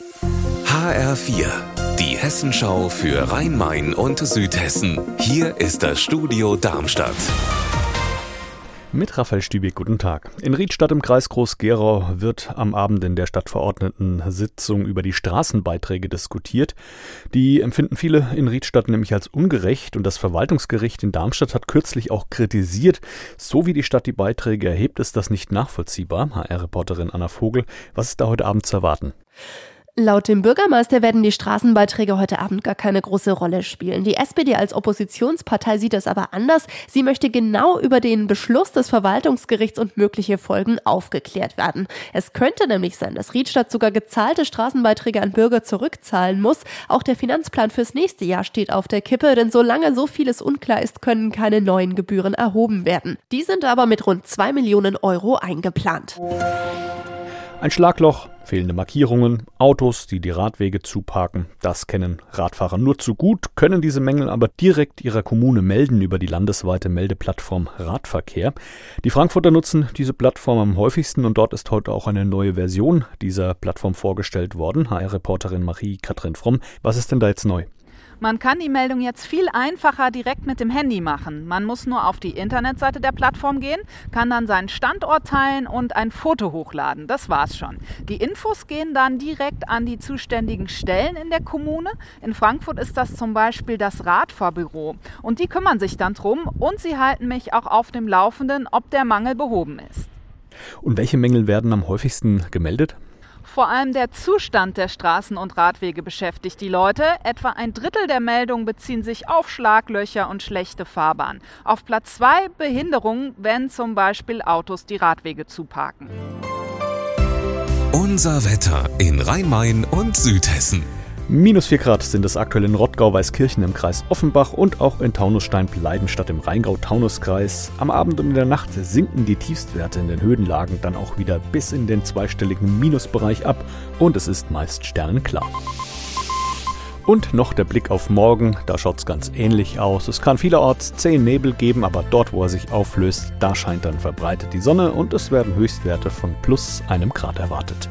HR4, die Hessenschau für Rhein-Main und Südhessen. Hier ist das Studio Darmstadt. Mit Raphael Stübig, guten Tag. In Riedstadt im Kreis Groß-Gerau wird am Abend in der Stadtverordnetensitzung über die Straßenbeiträge diskutiert. Die empfinden viele in Riedstadt nämlich als ungerecht und das Verwaltungsgericht in Darmstadt hat kürzlich auch kritisiert, so wie die Stadt die Beiträge erhebt, ist das nicht nachvollziehbar. HR-Reporterin Anna Vogel, was ist da heute Abend zu erwarten? Laut dem Bürgermeister werden die Straßenbeiträge heute Abend gar keine große Rolle spielen. Die SPD als Oppositionspartei sieht das aber anders. Sie möchte genau über den Beschluss des Verwaltungsgerichts und mögliche Folgen aufgeklärt werden. Es könnte nämlich sein, dass Riedstadt sogar gezahlte Straßenbeiträge an Bürger zurückzahlen muss. Auch der Finanzplan fürs nächste Jahr steht auf der Kippe, denn solange so vieles unklar ist, können keine neuen Gebühren erhoben werden. Die sind aber mit rund zwei Millionen Euro eingeplant. Ein Schlagloch, fehlende Markierungen, Autos, die die Radwege zuparken, das kennen Radfahrer nur zu gut, können diese Mängel aber direkt ihrer Kommune melden über die landesweite Meldeplattform Radverkehr. Die Frankfurter nutzen diese Plattform am häufigsten und dort ist heute auch eine neue Version dieser Plattform vorgestellt worden. HR-Reporterin Marie-Kathrin Fromm, was ist denn da jetzt neu? Man kann die Meldung jetzt viel einfacher direkt mit dem Handy machen. Man muss nur auf die Internetseite der Plattform gehen, kann dann seinen Standort teilen und ein Foto hochladen. Das war's schon. Die Infos gehen dann direkt an die zuständigen Stellen in der Kommune. In Frankfurt ist das zum Beispiel das Radfahrbüro. Und die kümmern sich dann drum und sie halten mich auch auf dem Laufenden, ob der Mangel behoben ist. Und welche Mängel werden am häufigsten gemeldet? Vor allem der Zustand der Straßen und Radwege beschäftigt die Leute. Etwa ein Drittel der Meldungen beziehen sich auf Schlaglöcher und schlechte Fahrbahn. Auf Platz zwei Behinderungen, wenn zum Beispiel Autos die Radwege zuparken. Unser Wetter in Rhein-Main und Südhessen. Minus 4 Grad sind es aktuell in Rottgau-Weißkirchen im Kreis Offenbach und auch in Taunusstein-Bleidenstadt im Rheingau-Taunus-Kreis. Am Abend und in der Nacht sinken die Tiefstwerte in den Höhenlagen dann auch wieder bis in den zweistelligen Minusbereich ab und es ist meist sternenklar. Und noch der Blick auf morgen, da schaut es ganz ähnlich aus. Es kann vielerorts zehn Nebel geben, aber dort, wo er sich auflöst, da scheint dann verbreitet die Sonne und es werden Höchstwerte von plus einem Grad erwartet.